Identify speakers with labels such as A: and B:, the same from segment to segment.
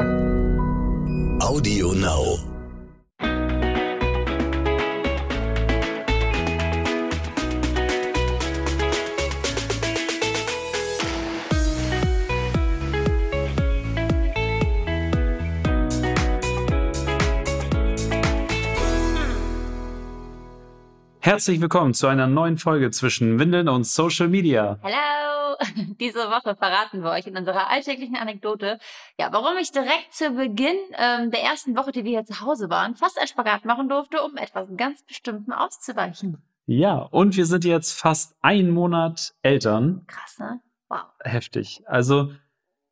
A: Audio Now.
B: Herzlich willkommen zu einer neuen Folge zwischen Windeln und Social Media.
C: Hallo! Diese Woche verraten wir euch in unserer alltäglichen Anekdote, ja, warum ich direkt zu Beginn ähm, der ersten Woche, die wir hier zu Hause waren, fast ein Spagat machen durfte, um etwas ganz Bestimmten auszuweichen.
B: Ja, und wir sind jetzt fast einen Monat Eltern.
C: Krass, ne? Wow.
B: Heftig. Also,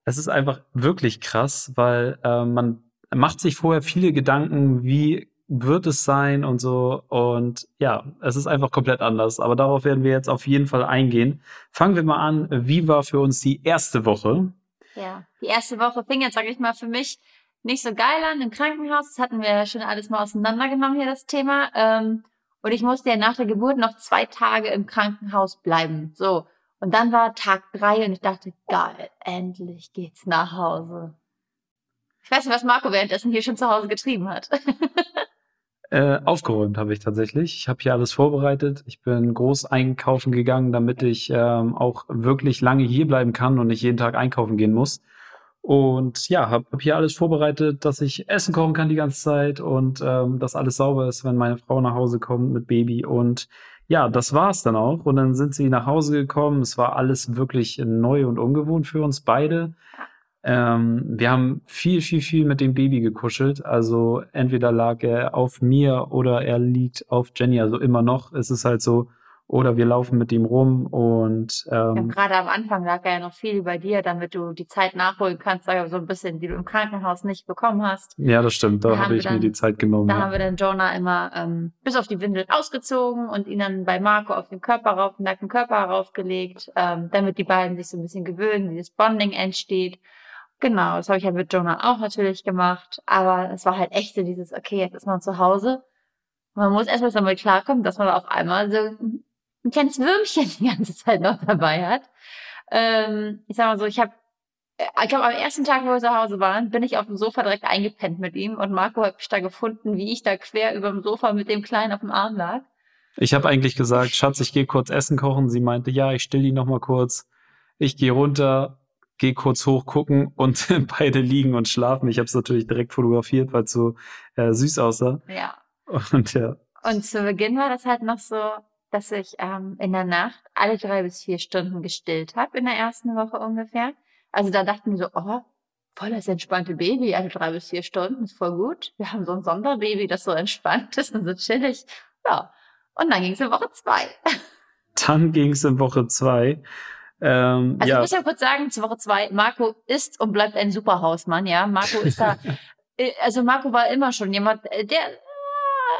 B: es ist einfach wirklich krass, weil äh, man macht sich vorher viele Gedanken, wie wird es sein und so. Und ja, es ist einfach komplett anders. Aber darauf werden wir jetzt auf jeden Fall eingehen. Fangen wir mal an. Wie war für uns die erste Woche?
C: Ja, die erste Woche fing jetzt, sag ich mal, für mich nicht so geil an im Krankenhaus. Das hatten wir ja schon alles mal auseinandergenommen hier, das Thema. Ähm, und ich musste ja nach der Geburt noch zwei Tage im Krankenhaus bleiben. So. Und dann war Tag drei und ich dachte, geil, endlich geht's nach Hause. Ich weiß nicht, was Marco währenddessen hier schon zu Hause getrieben hat.
B: Äh, aufgeräumt habe ich tatsächlich. Ich habe hier alles vorbereitet. Ich bin groß einkaufen gegangen, damit ich ähm, auch wirklich lange hier bleiben kann und nicht jeden Tag einkaufen gehen muss. Und ja, habe hab hier alles vorbereitet, dass ich Essen kochen kann die ganze Zeit und ähm, dass alles sauber ist, wenn meine Frau nach Hause kommt mit Baby. Und ja, das war's dann auch. Und dann sind sie nach Hause gekommen. Es war alles wirklich neu und ungewohnt für uns beide. Ähm, wir haben viel, viel, viel mit dem Baby gekuschelt. Also entweder lag er auf mir oder er liegt auf Jenny. Also immer noch ist es halt so. Oder wir laufen mit ihm rum und
C: Ja,
B: ähm,
C: gerade am Anfang lag er ja noch viel bei dir, damit du die Zeit nachholen kannst, sag ich so ein bisschen, die du im Krankenhaus nicht bekommen hast.
B: ja, das stimmt. Da
C: Da
B: habe ich mir
C: dann-
B: die Zeit genommen.
C: Da
B: ja.
C: haben wir dann Jonah immer ähm, bis auf die Windel ausgezogen und ihn dann bei Marco auf den Körper rauf, den nackten Körper raufgelegt, ähm, damit die beiden sich so ein bisschen gewöhnen, dieses Bonding entsteht. Genau, das habe ich ja mit Jonah auch natürlich gemacht, aber es war halt echt so dieses, okay, jetzt ist man zu Hause. Man muss erstmal damit klarkommen, dass man auf einmal so ein kleines Würmchen die ganze Zeit noch dabei hat. Ähm, ich sag mal so, ich habe ich glaube, am ersten Tag, wo wir zu Hause waren, bin ich auf dem Sofa direkt eingepennt mit ihm und Marco hat mich da gefunden, wie ich da quer über dem Sofa mit dem Kleinen auf dem Arm lag.
B: Ich habe eigentlich gesagt, Schatz, ich gehe kurz Essen kochen. Sie meinte, ja, ich still die noch mal kurz. Ich gehe runter, gehe kurz hoch gucken und beide liegen und schlafen. Ich habe es natürlich direkt fotografiert, weil es so äh, süß aussah.
C: Ja.
B: Und ja,
C: Und zu Beginn war das halt noch so, dass ich ähm, in der Nacht alle drei bis vier Stunden gestillt habe, in der ersten Woche ungefähr. Also da dachten wir so, oh, voll das entspannte Baby, alle drei bis vier Stunden, ist voll gut. Wir haben so ein Sonderbaby, das so entspannt ist und so chillig. Ja. Und dann ging es in Woche zwei.
B: dann ging es in Woche zwei. Ähm,
C: Also ich
B: ja,
C: muss ja kurz sagen, zu Woche zwei, Marco ist und bleibt ein super Hausmann, ja. Marco ist da, äh, also Marco war immer schon jemand, äh, der äh,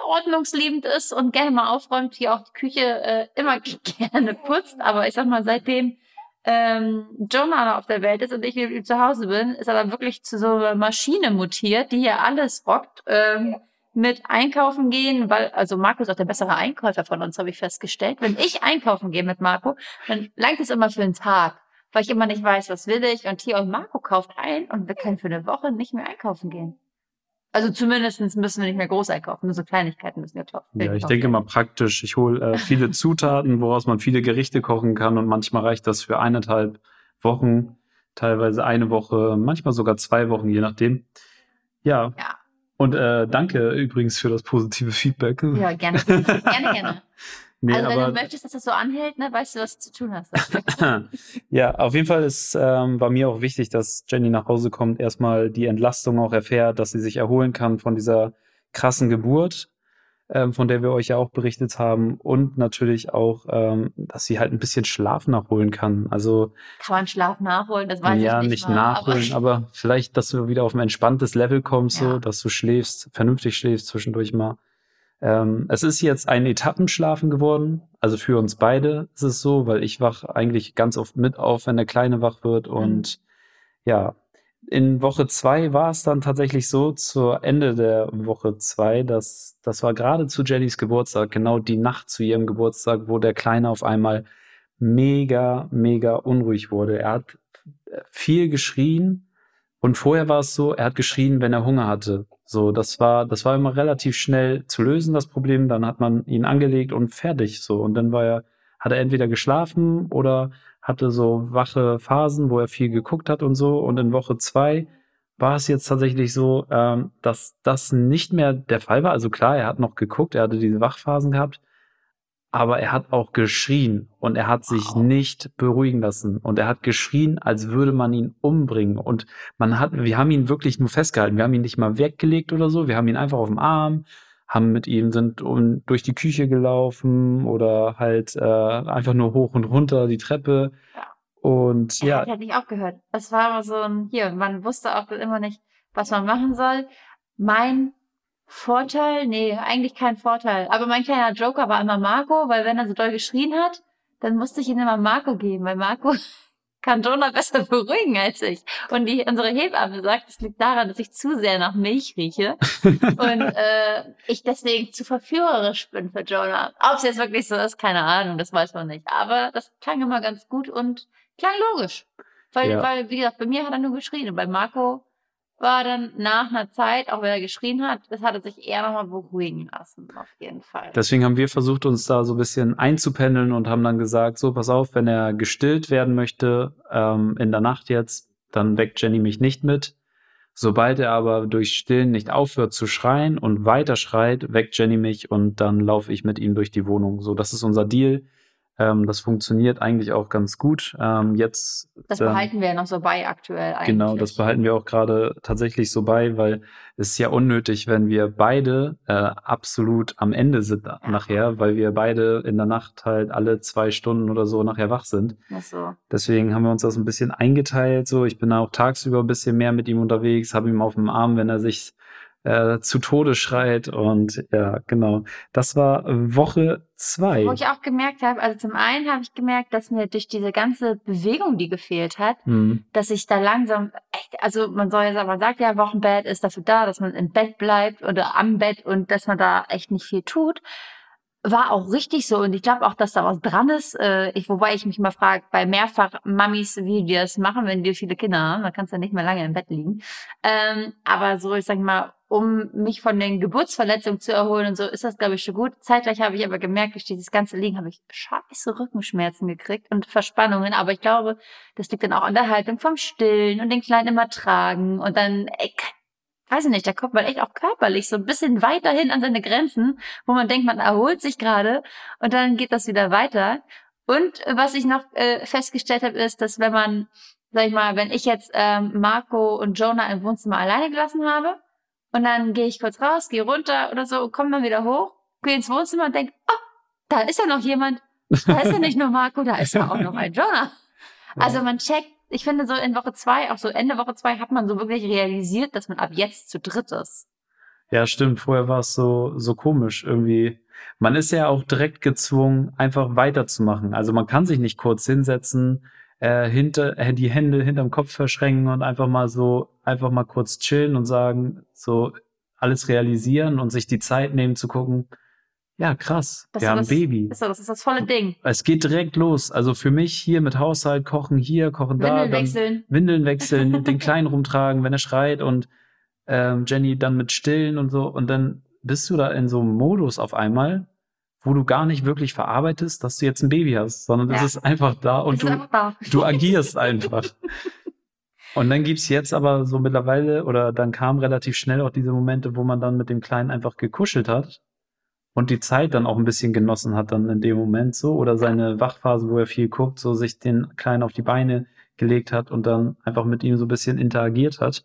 C: ordnungsliebend ist und gerne mal aufräumt, hier auch die Küche äh, immer gerne putzt. Aber ich sag mal, seitdem ähm, Jonah auf der Welt ist und ich zu Hause bin, ist er dann wirklich zu so einer Maschine mutiert, die hier alles rockt. Ähm, mit einkaufen gehen, weil, also Marco ist auch der bessere Einkäufer von uns, habe ich festgestellt. Wenn ich einkaufen gehe mit Marco, dann langt es immer für einen Tag, weil ich immer nicht weiß, was will ich. Und hier und Marco kauft ein und wir können für eine Woche nicht mehr einkaufen gehen. Also zumindestens müssen wir nicht mehr groß einkaufen, nur so Kleinigkeiten müssen wir kaufen.
B: ja, ich denke mal praktisch. Ich hole äh, viele Zutaten, woraus man viele Gerichte kochen kann und manchmal reicht das für eineinhalb Wochen, teilweise eine Woche, manchmal sogar zwei Wochen, je nachdem. Ja.
C: Ja.
B: Und äh, danke übrigens für das positive Feedback.
C: Ja, gerne, gerne, gerne.
B: nee,
C: also wenn du möchtest, dass das so anhält, ne, weißt du, was du zu tun hast.
B: ja, auf jeden Fall ist ähm, war mir auch wichtig, dass Jenny nach Hause kommt, erstmal die Entlastung auch erfährt, dass sie sich erholen kann von dieser krassen Geburt, ähm, von der wir euch ja auch berichtet haben und natürlich auch, ähm, dass sie halt ein bisschen Schlaf nachholen kann. Also
C: Kann man Schlaf nachholen? Das weiß
B: ja,
C: ich nicht.
B: nicht
C: mal,
B: nachholen, aber, vielleicht, dass du wieder auf ein entspanntes Level kommst, so,
C: Ja.
B: dass du schläfst, vernünftig schläfst zwischendurch mal. Ähm, es ist jetzt ein Etappenschlafen geworden. Also für uns beide ist es so, weil ich wach eigentlich ganz oft mit auf, wenn der Kleine wach wird. Und ja, in Woche zwei war es dann tatsächlich so, zu Ende der Woche zwei, dass das war gerade zu Jellys Geburtstag, genau die Nacht zu ihrem Geburtstag, wo der Kleine auf einmal mega, mega unruhig wurde. Er hat viel geschrien Und vorher war es so, er hat geschrien, wenn er Hunger hatte. So, das war, das war immer relativ schnell zu lösen, das Problem. Dann hat man ihn angelegt und fertig. So, und dann war er, hat er entweder geschlafen oder hatte so wache Phasen, wo er viel geguckt hat und so. Und in Woche zwei war es jetzt tatsächlich so, ähm, dass das nicht mehr der Fall war. Also klar, er hat noch geguckt, er hatte diese Wachphasen gehabt, aber er hat auch geschrien und er hat sich wow. nicht beruhigen lassen und er hat geschrien, als würde man ihn umbringen und man hat, wir haben ihn wirklich nur festgehalten, wir haben ihn nicht mal weggelegt oder so, wir haben ihn einfach auf dem Arm, haben mit ihm sind um, durch die Küche gelaufen oder halt äh, einfach nur hoch und runter die Treppe und ja.
C: ja. Ich auch gehört. Es war immer so ein, hier, man wusste auch immer nicht, was man machen soll. Mein Vorteil? Nee, eigentlich kein Vorteil. Aber mein kleiner Joker war immer Marco, weil wenn er so doll geschrien hat, dann musste ich ihn immer Marco geben, weil Marco kann Jonah besser beruhigen als ich. Und die, unsere Hebamme sagt, es liegt daran, dass ich zu sehr nach Milch rieche und äh, ich deswegen zu verführerisch bin für Jonah. Ob es jetzt wirklich so ist, keine Ahnung, das weiß man nicht. Aber das klang immer ganz gut und klang logisch. Weil, ja. weil, wie gesagt, bei mir hat er nur geschrien und bei Marco war dann nach einer Zeit, auch wenn er geschrien hat, das hat er sich eher nochmal beruhigen lassen, auf jeden Fall.
B: Deswegen haben wir versucht, uns da so ein bisschen einzupendeln und haben dann gesagt, so, pass auf, wenn er gestillt werden möchte, ähm, in der Nacht jetzt, dann weckt Jenny mich nicht mit. Sobald er aber durch Stillen nicht aufhört zu schreien und weiter schreit, weckt Jenny mich und dann laufe ich mit ihm durch die Wohnung. So, das ist unser Deal. Ähm, das funktioniert eigentlich auch ganz gut. Ähm, jetzt.
C: Das behalten ähm, wir ja noch so bei aktuell eigentlich.
B: Genau, das behalten wir auch gerade tatsächlich so bei, weil es ist ja unnötig, wenn wir beide äh, absolut am Ende sind ja. nachher, weil wir beide in der Nacht halt alle zwei Stunden oder so nachher wach sind.
C: Ach so.
B: Deswegen haben wir uns das ein bisschen eingeteilt. So, ich bin auch tagsüber ein bisschen mehr mit ihm unterwegs, habe ihn auf dem Arm, wenn er sich äh, zu Tode schreit. Und ja, genau. Das war Woche zwei.
C: Wo ich auch gemerkt habe, also zum einen habe ich gemerkt, dass mir durch diese ganze Bewegung, die gefehlt hat, mhm. dass ich da langsam echt, also man soll ja sagen, man sagt ja, Wochenbett ist dafür da, dass man im Bett bleibt oder am Bett und dass man da echt nicht viel tut war auch richtig so und ich glaube auch, dass da was dran ist. Äh, ich, wobei ich mich mal frage, bei mehrfach Mamis, wie die das machen, wenn die viele Kinder haben, dann kannst du ja nicht mehr lange im Bett liegen. Ähm, aber so, ich sag mal, um mich von den Geburtsverletzungen zu erholen und so, ist das, glaube ich, schon gut. Zeitgleich habe ich aber gemerkt, durch dieses ganze Liegen habe ich scheiße Rückenschmerzen gekriegt und Verspannungen. Aber ich glaube, das liegt dann auch an der Haltung vom Stillen und den Kleinen immer tragen und dann, ey, weiß ich nicht, da kommt man echt auch körperlich so ein bisschen weiterhin an seine Grenzen, wo man denkt, man erholt sich gerade und dann geht das wieder weiter. Und was ich noch äh, festgestellt habe, ist, dass wenn man, sag ich mal, wenn ich jetzt ähm, Marco und Jonah im Wohnzimmer alleine gelassen habe und dann gehe ich kurz raus, gehe runter oder so, komme dann wieder hoch, gehe ins Wohnzimmer und denke, oh, da ist ja noch jemand. Da ist ja nicht nur Marco, da ist ja auch noch ein Jonah. Also man checkt ich finde so in Woche zwei, auch so Ende Woche zwei, hat man so wirklich realisiert, dass man ab jetzt zu dritt ist.
B: Ja, stimmt. Vorher war es so, so komisch irgendwie. Man ist ja auch direkt gezwungen, einfach weiterzumachen. Also man kann sich nicht kurz hinsetzen, äh, hinter, äh, die Hände hinterm Kopf verschränken und einfach mal so, einfach mal kurz chillen und sagen, so alles realisieren und sich die Zeit nehmen zu gucken, ja, krass. Das wir haben
C: das,
B: Baby.
C: Ist das ist das volle Ding.
B: Es geht direkt los. Also für mich hier mit Haushalt, kochen hier, kochen da.
C: Windeln wechseln.
B: Windeln wechseln, den Kleinen rumtragen, wenn er schreit und ähm, Jenny dann mit stillen und so. Und dann bist du da in so einem Modus auf einmal, wo du gar nicht wirklich verarbeitest, dass du jetzt ein Baby hast, sondern es ja. ist einfach da und du, da. du agierst einfach. Und dann gibt's jetzt aber so mittlerweile, oder dann kam relativ schnell auch diese Momente, wo man dann mit dem Kleinen einfach gekuschelt hat und die Zeit dann auch ein bisschen genossen hat dann in dem Moment so oder seine Wachphase, wo er viel guckt, so sich den Kleinen auf die Beine gelegt hat und dann einfach mit ihm so ein bisschen interagiert hat.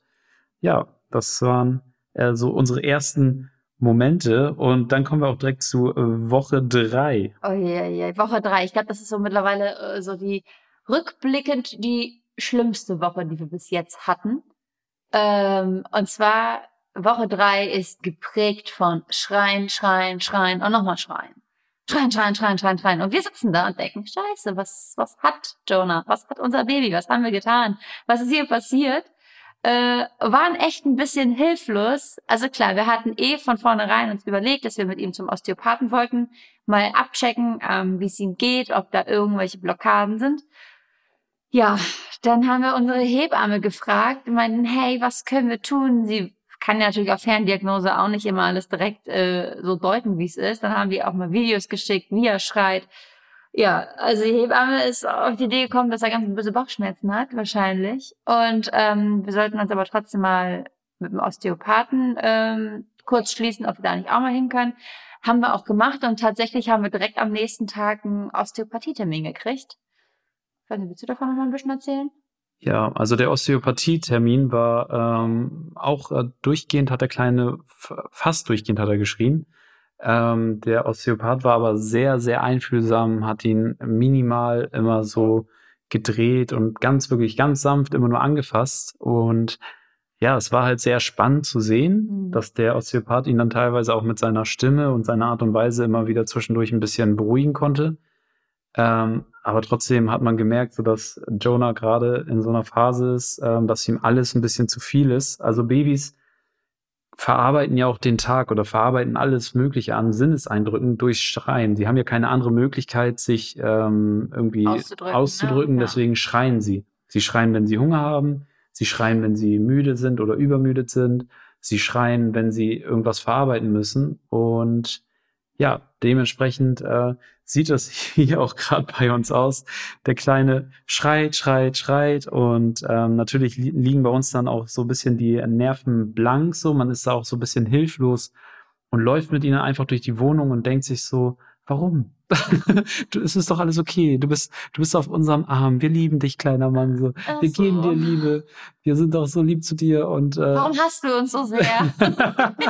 B: Ja, das waren äh, so unsere ersten Momente und dann kommen wir auch direkt zu äh, Woche drei.
C: Oh ja, ja, Woche drei. Ich glaube, das ist so mittlerweile äh, so die rückblickend die schlimmste Woche, die wir bis jetzt hatten. Ähm, und zwar Woche drei ist geprägt von Schreien, Schreien, Schreien und nochmal Schreien. Schreien, schreien, schreien, schreien, schreien. Und wir sitzen da und denken, scheiße, was, was hat Jonah? Was hat unser Baby? Was haben wir getan? Was ist hier passiert? Äh, waren echt ein bisschen hilflos. Also klar, wir hatten eh von vornherein uns überlegt, dass wir mit ihm zum Osteopathen wollten, mal abchecken, ähm, wie es ihm geht, ob da irgendwelche Blockaden sind. Ja, dann haben wir unsere Hebamme gefragt und meinten, hey, was können wir tun? Sie kann natürlich auf Ferndiagnose auch nicht immer alles direkt äh, so deuten, wie es ist. Dann haben wir auch mal Videos geschickt, wie er schreit. Ja, also die Hebamme ist auf die Idee gekommen, dass er ganz böse Bauchschmerzen hat, wahrscheinlich. Und ähm, wir sollten uns aber trotzdem mal mit dem Osteopathen ähm, kurz schließen, ob wir da nicht auch mal hin können. Haben wir auch gemacht und tatsächlich haben wir direkt am nächsten Tag einen Osteopathietermin gekriegt. willst du davon noch mal ein bisschen erzählen?
B: Ja, also der Osteopathie-Termin war ähm, auch äh, durchgehend, hat der Kleine, fast durchgehend hat er geschrien. Ähm, der Osteopath war aber sehr, sehr einfühlsam, hat ihn minimal immer so gedreht und ganz, wirklich ganz sanft immer nur angefasst. Und ja, es war halt sehr spannend zu sehen, mhm. dass der Osteopath ihn dann teilweise auch mit seiner Stimme und seiner Art und Weise immer wieder zwischendurch ein bisschen beruhigen konnte. Ähm, aber trotzdem hat man gemerkt, so dass Jonah gerade in so einer Phase ist, ähm, dass ihm alles ein bisschen zu viel ist. Also Babys verarbeiten ja auch den Tag oder verarbeiten alles Mögliche an Sinneseindrücken durch Schreien. Sie haben ja keine andere Möglichkeit, sich ähm, irgendwie auszudrücken. auszudrücken ne? Deswegen schreien sie. Sie schreien, wenn sie Hunger haben. Sie schreien, wenn sie müde sind oder übermüdet sind. Sie schreien, wenn sie irgendwas verarbeiten müssen. Und ja, dementsprechend äh, sieht das hier auch gerade bei uns aus. Der Kleine schreit, schreit, schreit und ähm, natürlich li liegen bei uns dann auch so ein bisschen die Nerven blank, so man ist da auch so ein bisschen hilflos und läuft mit ihnen einfach durch die Wohnung und denkt sich so, warum? du, es ist doch alles okay. Du bist, du bist auf unserem Arm. Wir lieben dich, kleiner Mann. So. wir so. geben dir Liebe. Wir sind doch so lieb zu dir und.
C: Äh, Warum hast du uns so sehr?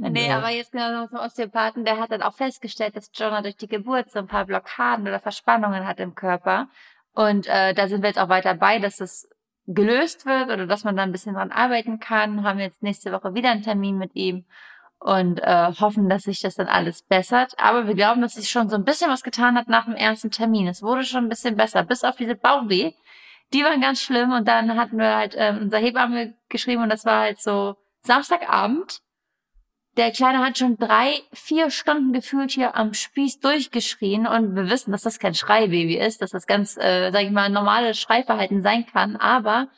C: Nee, aber jetzt genau zum Osteopathen, der hat dann auch festgestellt, dass Jonah durch die Geburt so ein paar Blockaden oder Verspannungen hat im Körper. Und äh, da sind wir jetzt auch weiter bei, dass es gelöst wird oder dass man da ein bisschen dran arbeiten kann. Haben wir jetzt nächste Woche wieder einen Termin mit ihm und äh, hoffen, dass sich das dann alles bessert. Aber wir glauben, dass sich schon so ein bisschen was getan hat nach dem ersten Termin. Es wurde schon ein bisschen besser, bis auf diese Bauchweh. Die waren ganz schlimm und dann hatten wir halt äh, unser Hebamme geschrieben und das war halt so Samstagabend der Kleine hat schon drei, vier Stunden gefühlt hier am Spieß durchgeschrien und wir wissen, dass das kein Schreibaby ist, dass das ganz, äh, sag ich mal, normales Schreiverhalten sein kann, aber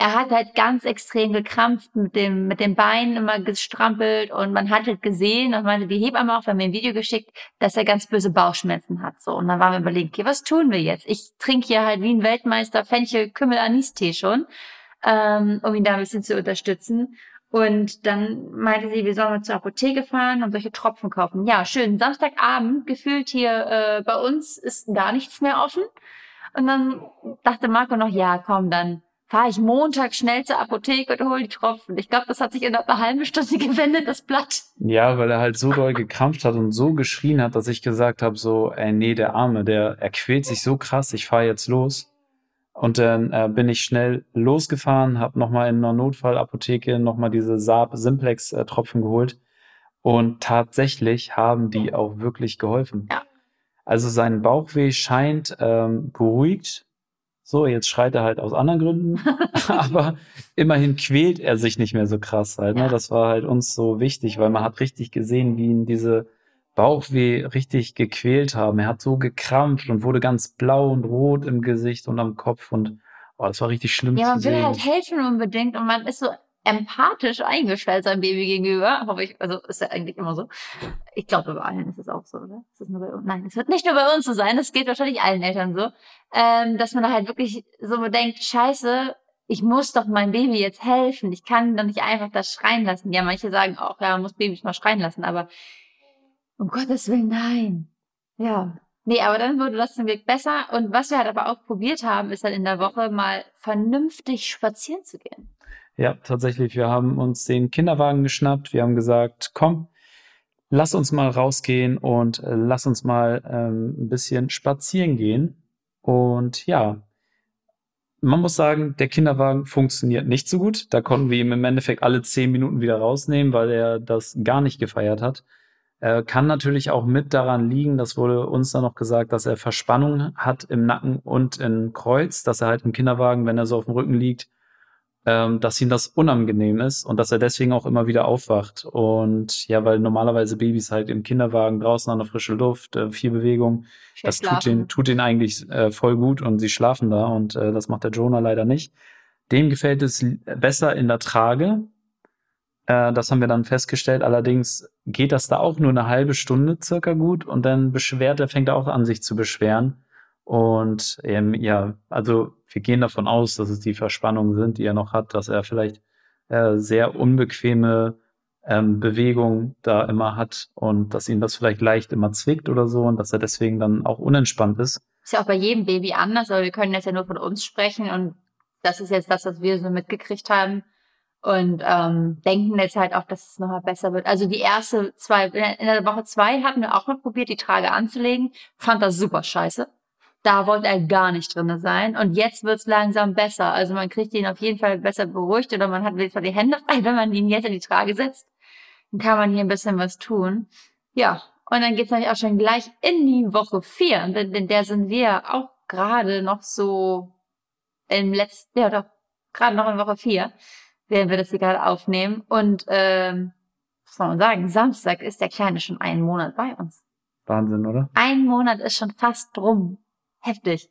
C: er hat halt ganz extrem gekrampft mit dem, mit dem Bein immer gestrampelt und man hat halt gesehen, und meinte die Hebamme auch, wir haben mir ein Video geschickt, dass er ganz böse Bauchschmerzen hat, so. Und dann waren wir überlegen, okay, was tun wir jetzt? Ich trinke hier halt wie ein Weltmeister Fenchel, Kümmel, Anis-Tee schon, ähm, um ihn da ein bisschen zu unterstützen. Und dann meinte sie, wir sollen mal zur Apotheke fahren und solche Tropfen kaufen. Ja, schön. Samstagabend gefühlt hier äh, bei uns ist gar nichts mehr offen. Und dann dachte Marco noch, ja, komm, dann fahre ich Montag schnell zur Apotheke und hole die Tropfen. Ich glaube, das hat sich in einer halben Stunde gewendet, das Blatt.
B: Ja, weil er halt so doll gekrampft hat und so geschrien hat, dass ich gesagt habe, so, ey, nee, der Arme, der, er quält sich so krass, ich fahre jetzt los. Und dann äh, bin ich schnell losgefahren, habe nochmal in einer Notfallapotheke nochmal diese Saab Simplex äh, geholt. Und tatsächlich haben die auch wirklich geholfen. Ja. Also sein Bauchweh scheint ähm, beruhigt. So, jetzt schreit er halt aus anderen Gründen. aber immerhin quält er sich nicht mehr so krass halt. Ne? Das war halt uns so wichtig, weil man hat richtig gesehen, wie ihn diese Bauchweh richtig gequält haben. Er hat so gekrampft und wurde ganz blau und rot im Gesicht und am Kopf und oh, das war richtig schlimm
C: ja,
B: zu sehen.
C: Ja, man will halt helfen unbedingt und man ist so empathisch eingestellt seinem Baby gegenüber. Hoffe ich, also ist ja eigentlich immer so. Ich glaube, bei allen ist es auch so, oder? Ist nur bei uns? Nein, es wird nicht nur bei uns so sein, es geht wahrscheinlich allen Eltern so, ähm, dass man da halt wirklich so denkt, scheiße, ich muss doch meinem Baby jetzt helfen. Ich kann doch nicht einfach das schreien lassen. Ja, manche sagen auch, ja, man muss Babys mal schreien lassen, aber um Gottes Willen, nein. Ja. Nee, aber dann wurde das zum Glück besser. Und was wir halt aber auch probiert haben, ist dann in der Woche mal vernünftig spazieren zu gehen.
B: Ja, tatsächlich. Wir haben uns den Kinderwagen geschnappt. Wir haben gesagt, komm, lass uns mal rausgehen und äh, lass uns mal ähm, ein bisschen spazieren gehen. Und ja, man muss sagen, der Kinderwagen funktioniert nicht so gut. Da konnten wir ihm im Endeffekt alle zehn Minuten wieder rausnehmen, weil er das gar nicht gefeiert hat. Äh, kann natürlich auch mit daran liegen, das wurde uns dann noch gesagt, dass er Verspannung hat im Nacken und im Kreuz, dass er halt im Kinderwagen, wenn er so auf dem Rücken liegt ähm, dass ihm das unangenehm ist und dass er deswegen auch immer wieder aufwacht. Und ja, weil normalerweise Babys halt im Kinderwagen draußen an der frischen Luft, äh, viel Bewegung,
C: Schön
B: das tut den, tut den eigentlich äh, voll gut und sie schlafen da und äh, das macht der Jonah leider nicht. Dem gefällt es besser in der Trage. Äh, das haben wir dann festgestellt. Allerdings geht das da auch nur eine halbe Stunde circa gut und dann beschwert er, fängt er auch an, sich zu beschweren. Und ähm, ja, also wir gehen davon aus, dass es die Verspannungen sind, die er noch hat, dass er vielleicht äh, sehr unbequeme ähm, Bewegung da immer hat und dass ihn das vielleicht leicht immer zwickt oder so und dass er deswegen dann auch unentspannt ist.
C: Ist ja auch bei jedem Baby anders, aber wir können jetzt ja nur von uns sprechen und das ist jetzt das, was wir so mitgekriegt haben. Und ähm, denken jetzt halt auch, dass es nochmal besser wird. Also die erste zwei, in der- Woche zwei hatten wir auch mal probiert, die Trage anzulegen. Fand das super scheiße. Da wollte er gar nicht drinne sein. Und jetzt wird's langsam besser. Also man kriegt ihn auf jeden Fall besser beruhigt oder man hat wenigstens die Hände frei, wenn man ihn jetzt in die Trage setzt. Dann kann man hier ein bisschen was tun. Ja, und dann geht's natürlich auch schon gleich in die Woche vier. Und in, in der sind wir auch gerade noch so im letzten, ja doch, gerade noch in Woche vier, während wir das hier gerade aufnehmen. Und ähm, was soll man sagen, Samstag ist der Kleine schon einen Monat bei uns.
B: Wahnsinn, oder?
C: Ein Monat ist schon fast rum. Heftig.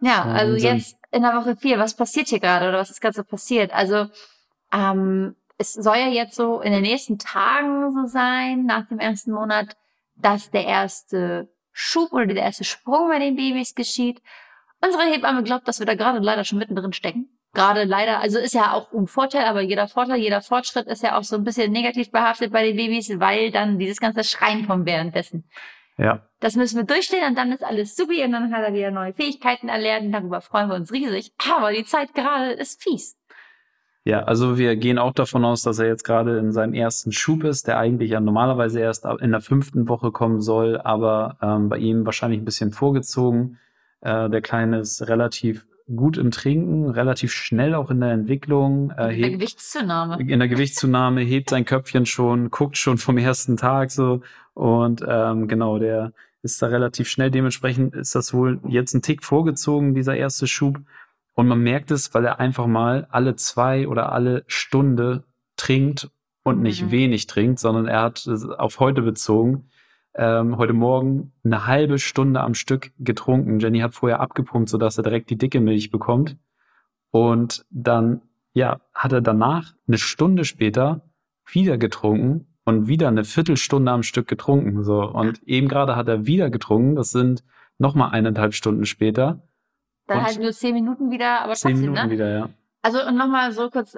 C: Ja, also
B: Wahnsinn.
C: jetzt in der Woche vier, was passiert hier gerade oder was ist gerade so passiert? Also ähm, es soll ja jetzt so in den nächsten Tagen so sein, nach dem ersten Monat, dass der erste Schub oder der erste Sprung bei den Babys geschieht. Unsere Hebamme glaubt, dass wir da gerade leider schon mittendrin stecken. Gerade leider, also ist ja auch ein Vorteil, aber jeder Vorteil, jeder Fortschritt ist ja auch so ein bisschen negativ behaftet bei den Babys, weil dann dieses ganze Schreien kommt währenddessen.
B: Ja.
C: Das müssen wir durchstehen und dann ist alles supi und dann hat er wieder neue Fähigkeiten erlernt und darüber freuen wir uns riesig. Aber die Zeit gerade ist fies.
B: Ja, also wir gehen auch davon aus, dass er jetzt gerade in seinem ersten Schub ist, der eigentlich ja normalerweise erst in der fünften Woche kommen soll, aber ähm, bei ihm wahrscheinlich ein bisschen vorgezogen. Äh, der Kleine ist relativ gut im Trinken, relativ schnell auch in der Entwicklung, äh,
C: Mit der
B: hebt,
C: Gewichtszunahme.
B: in der Gewichtszunahme, hebt sein Köpfchen schon, guckt schon vom ersten Tag so und ähm, genau, der ist da relativ schnell. Dementsprechend ist das wohl jetzt ein Tick vorgezogen, dieser erste Schub. Und man merkt es, weil er einfach mal alle zwei oder alle Stunde trinkt und nicht
C: Mhm.
B: wenig trinkt, sondern er hat es auf heute bezogen. Ähm, heute Morgen eine halbe Stunde am Stück getrunken. Jenny hat vorher abgepumpt, sodass er direkt die dicke Milch bekommt. Und dann, ja, hat er danach eine Stunde später wieder getrunken und wieder eine Viertelstunde am Stück getrunken. So. Und eben gerade hat er wieder getrunken. Das sind nochmal eineinhalb Stunden später.
C: Dann
B: Und
C: halt nur zehn Minuten wieder, aber
B: Zehn
C: trotzdem,
B: Minuten
C: ne?
B: wieder, ja.
C: Also und nochmal so kurz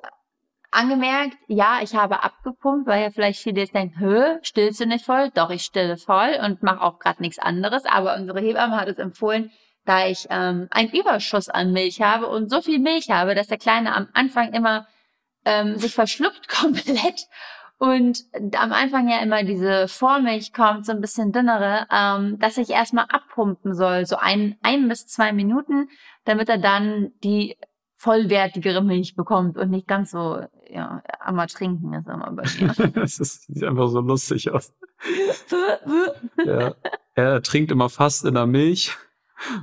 C: angemerkt, ja, ich habe abgepumpt, weil ja vielleicht viele jetzt denken, hö, stillst du nicht voll? Doch, ich stille voll und mache auch gerade nichts anderes. Aber unsere Hebamme hat uns empfohlen, da ich ähm, einen Überschuss an Milch habe und so viel Milch habe, dass der Kleine am Anfang immer ähm, sich verschluckt komplett und am Anfang ja immer diese Vormilch kommt, so ein bisschen dünnere, ähm, dass ich erstmal abpumpen soll, so ein, ein bis zwei Minuten, damit er dann die vollwertigere Milch bekommt und nicht ganz so ja, am Trinken ist immer bei mir.
B: Es ist, sieht einfach so lustig aus. Ja. Er trinkt immer fast in der Milch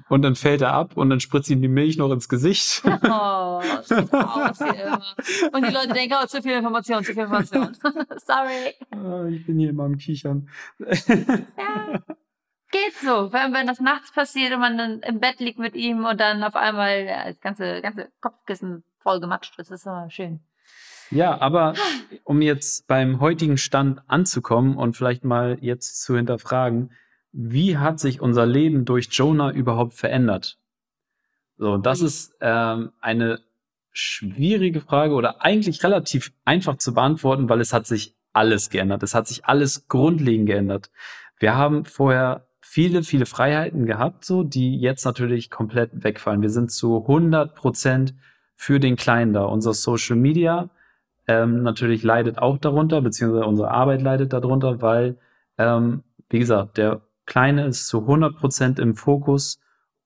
B: und dann fällt er ab und dann spritzt ihm die Milch noch ins Gesicht.
C: oh, sieht aus wie immer. Und die Leute denken, oh, zu viel Information, zu viel Information. Sorry.
B: Ah, ich bin hier immer am Kichern.
C: Ja, geht so. Allem, wenn das nachts passiert und man dann im Bett liegt mit ihm und dann auf einmal ja, das ganze, ganze Kopfkissen voll gematscht ist, ist immer schön.
B: Ja, aber um jetzt beim heutigen Stand anzukommen und vielleicht mal jetzt zu hinterfragen, wie hat sich unser Leben durch Jonah überhaupt verändert? So, das ist ähm, eine schwierige Frage oder eigentlich relativ einfach zu beantworten, weil es hat sich alles geändert. Es hat sich alles grundlegend geändert. Wir haben vorher viele, viele Freiheiten gehabt, so, die jetzt natürlich komplett wegfallen. Wir sind zu 100 Prozent für den Kleinen da. Unser Social Media ähm, natürlich leidet auch darunter, beziehungsweise unsere Arbeit leidet darunter, weil, ähm, wie gesagt, der Kleine ist zu 100 Prozent im Fokus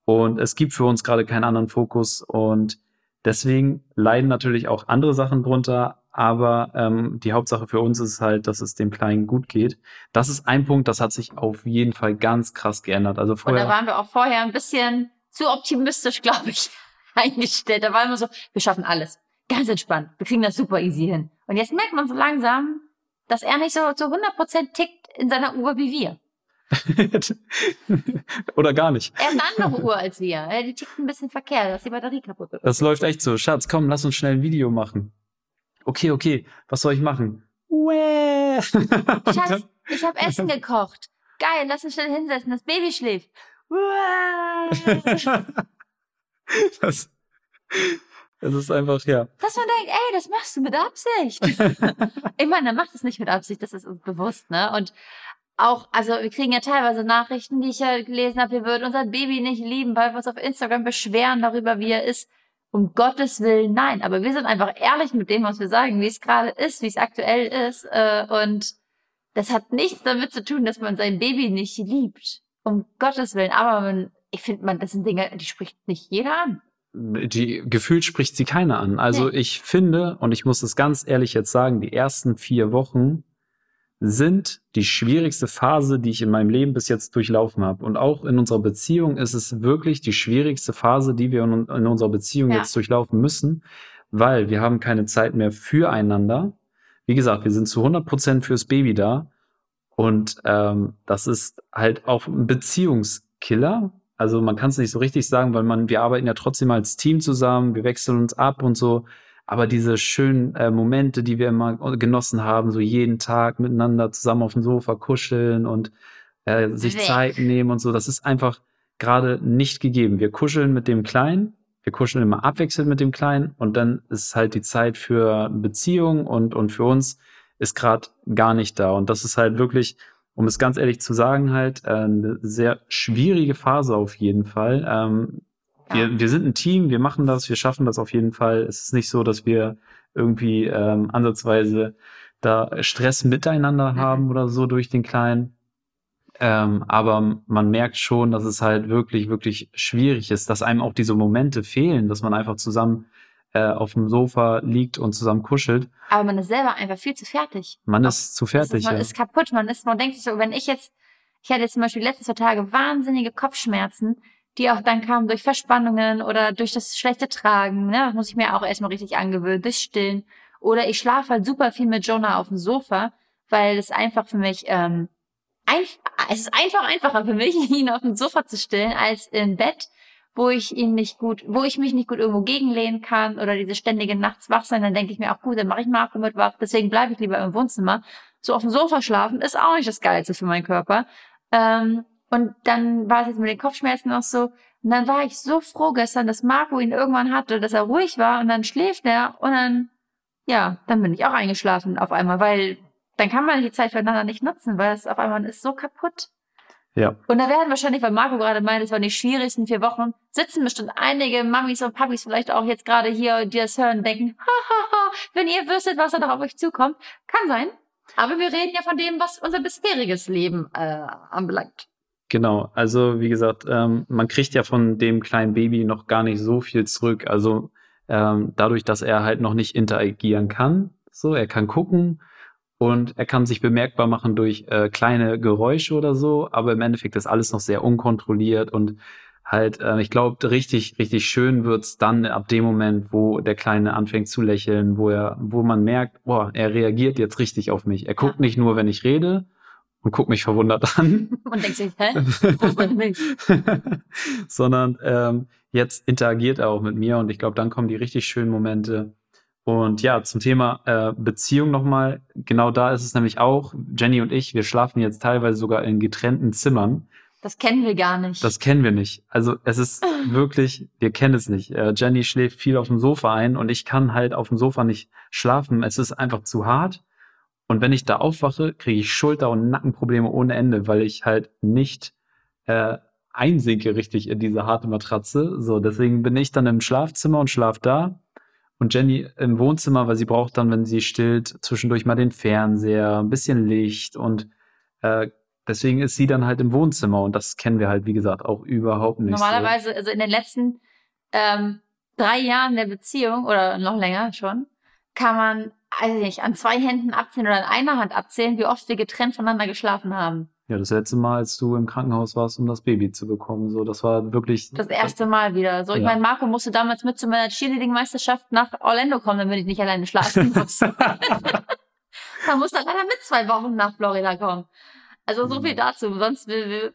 B: und es gibt für uns gerade keinen anderen Fokus und deswegen leiden natürlich auch andere Sachen drunter, aber ähm, die Hauptsache für uns ist halt, dass es dem Kleinen gut geht. Das ist ein Punkt, das hat sich auf jeden Fall ganz krass geändert. Also
C: Und da
B: vorher,
C: waren wir auch vorher ein bisschen zu optimistisch, glaube ich, eingestellt. Da war immer so, wir schaffen alles. Ganz entspannt. Wir kriegen das super easy hin. Und jetzt merkt man so langsam, dass er nicht so zu 100% tickt in seiner Uhr wie wir.
B: Oder gar nicht.
C: Er hat eine andere Uhr als wir. Die tickt ein bisschen verkehrt, dass die Batterie kaputt ist.
B: Das läuft echt so. Schatz, komm, lass uns schnell ein Video machen. Okay, okay, was soll ich machen?
C: Schatz, ich habe Essen gekocht. Geil, lass uns schnell hinsetzen, das Baby schläft.
B: das, das ist einfach, ja.
C: Dass man denkt, ey, das machst du mit Absicht. ich meine, er macht es nicht mit Absicht, das ist uns bewusst, ne? Und auch, also wir kriegen ja teilweise Nachrichten, die ich ja gelesen habe, wir würden unser Baby nicht lieben, weil wir uns auf Instagram beschweren darüber, wie er ist. Um Gottes Willen, nein. Aber wir sind einfach ehrlich mit dem, was wir sagen, wie es gerade ist, wie es aktuell ist. Äh, und das hat nichts damit zu tun, dass man sein Baby nicht liebt. Um Gottes Willen. Aber man, ich finde, man, das sind Dinge, die spricht nicht jeder an.
B: Die gefühlt spricht sie keiner an. Also nee. ich finde, und ich muss es ganz ehrlich jetzt sagen, die ersten vier Wochen sind die schwierigste Phase, die ich in meinem Leben bis jetzt durchlaufen habe. Und auch in unserer Beziehung ist es wirklich die schwierigste Phase, die wir in, in unserer Beziehung ja. jetzt durchlaufen müssen, weil wir haben keine Zeit mehr füreinander. Wie gesagt, wir sind zu 100 Prozent fürs Baby da. Und ähm, das ist halt auch ein Beziehungskiller. Also man kann es nicht so richtig sagen, weil man, wir arbeiten ja trotzdem als Team zusammen, wir wechseln uns ab und so. Aber diese schönen äh, Momente, die wir immer genossen haben, so jeden Tag miteinander zusammen auf dem Sofa kuscheln und äh, sich Zeit nehmen und so, das ist einfach gerade nicht gegeben. Wir kuscheln mit dem Kleinen, wir kuscheln immer abwechselnd mit dem Kleinen und dann ist halt die Zeit für Beziehung und, und für uns ist gerade gar nicht da. Und das ist halt wirklich, um es ganz ehrlich zu sagen, halt äh, eine sehr schwierige Phase auf jeden Fall. Ähm, wir, wir sind ein Team, wir machen das, wir schaffen das auf jeden Fall. Es ist nicht so, dass wir irgendwie ähm, ansatzweise da Stress miteinander mhm. haben oder so durch den Kleinen. Ähm, aber man merkt schon, dass es halt wirklich, wirklich schwierig ist, dass einem auch diese Momente fehlen, dass man einfach zusammen äh, auf dem Sofa liegt und zusammen kuschelt.
C: Aber man ist selber einfach viel zu fertig.
B: Man ist zu fertig.
C: Ist, man
B: ja.
C: ist kaputt. Man ist, man denkt sich so, wenn ich jetzt, ich hatte jetzt zum Beispiel die letzten zwei Tage wahnsinnige Kopfschmerzen, die auch dann kamen durch Verspannungen oder durch das schlechte Tragen. Ne? Das muss ich mir auch erstmal richtig angewöhnen, durch Stillen. Oder ich schlafe halt super viel mit Jonah auf dem Sofa, weil es einfach für mich, ähm, ein, es ist einfach einfacher für mich, ihn auf dem Sofa zu stillen, als im Bett, wo ich ihn nicht gut, wo ich mich nicht gut irgendwo gegenlehnen kann oder diese ständige nachts wach sein, dann denke ich mir auch gut, dann mache ich Marco mit wach, deswegen bleibe ich lieber im Wohnzimmer. So auf dem Sofa schlafen ist auch nicht das Geilste für meinen Körper. Ähm, und dann war es jetzt mit den Kopfschmerzen noch so. Und dann war ich so froh gestern, dass Marco ihn irgendwann hatte, dass er ruhig war und dann schläft er und dann, ja, dann bin ich auch eingeschlafen auf einmal, weil dann kann man die Zeit füreinander nicht nutzen, weil es auf einmal ist so kaputt.
B: Ja.
C: Und da werden wahrscheinlich, weil Marco gerade meint, es waren die schwierigsten vier Wochen, sitzen bestimmt einige Mamis und Papis vielleicht auch jetzt gerade hier, die das hören, denken, hahaha, wenn ihr wüsstet, was da noch auf euch zukommt. Kann sein. Aber wir reden ja von dem, was unser bisheriges Leben äh, anbelangt.
B: Genau, also wie gesagt, ähm, man kriegt ja von dem kleinen Baby noch gar nicht so viel zurück. Also ähm, dadurch, dass er halt noch nicht interagieren kann, so, er kann gucken und er kann sich bemerkbar machen durch äh, kleine Geräusche oder so, aber im Endeffekt ist alles noch sehr unkontrolliert und halt, äh, ich glaube, richtig, richtig schön wird's dann ab dem Moment, wo der Kleine anfängt zu lächeln, wo er, wo man merkt, boah, er reagiert jetzt richtig auf mich. Er guckt ja. nicht nur, wenn ich rede, und guckt mich verwundert an.
C: Und denkt sich, hä? Wo ist meine Milch?
B: Sondern ähm, jetzt interagiert er auch mit mir und ich glaube, dann kommen die richtig schönen Momente. Und ja, zum Thema äh, Beziehung nochmal. Genau da ist es nämlich auch, Jenny und ich, wir schlafen jetzt teilweise sogar in getrennten Zimmern.
C: Das kennen wir gar nicht.
B: Das kennen wir nicht. Also es ist wirklich, wir kennen es nicht. Äh, Jenny schläft viel auf dem Sofa ein und ich kann halt auf dem Sofa nicht schlafen. Es ist einfach zu hart. Und wenn ich da aufwache, kriege ich Schulter- und Nackenprobleme ohne Ende, weil ich halt nicht äh, einsinke richtig in diese harte Matratze. So, deswegen bin ich dann im Schlafzimmer und schlaf da. Und Jenny im Wohnzimmer, weil sie braucht dann, wenn sie stillt, zwischendurch mal den Fernseher, ein bisschen Licht und äh, deswegen ist sie dann halt im Wohnzimmer und das kennen wir halt, wie gesagt, auch überhaupt nicht.
C: Normalerweise, so. also in den letzten ähm, drei Jahren der Beziehung oder noch länger schon, kann man also nicht, an zwei Händen abzählen oder an einer Hand abzählen, wie oft wir getrennt voneinander geschlafen haben.
B: Ja, das letzte Mal, als du im Krankenhaus warst, um das Baby zu bekommen. So, das war wirklich.
C: Das erste Mal wieder. So, ich
B: Ja.
C: meine, Marco musste damals mit zu meiner Cheerleading-Meisterschaft nach Orlando kommen, damit ich nicht alleine schlafen muss. da musste er leider mit zwei Wochen nach Florida kommen. Also so viel dazu. Sonst wir, wir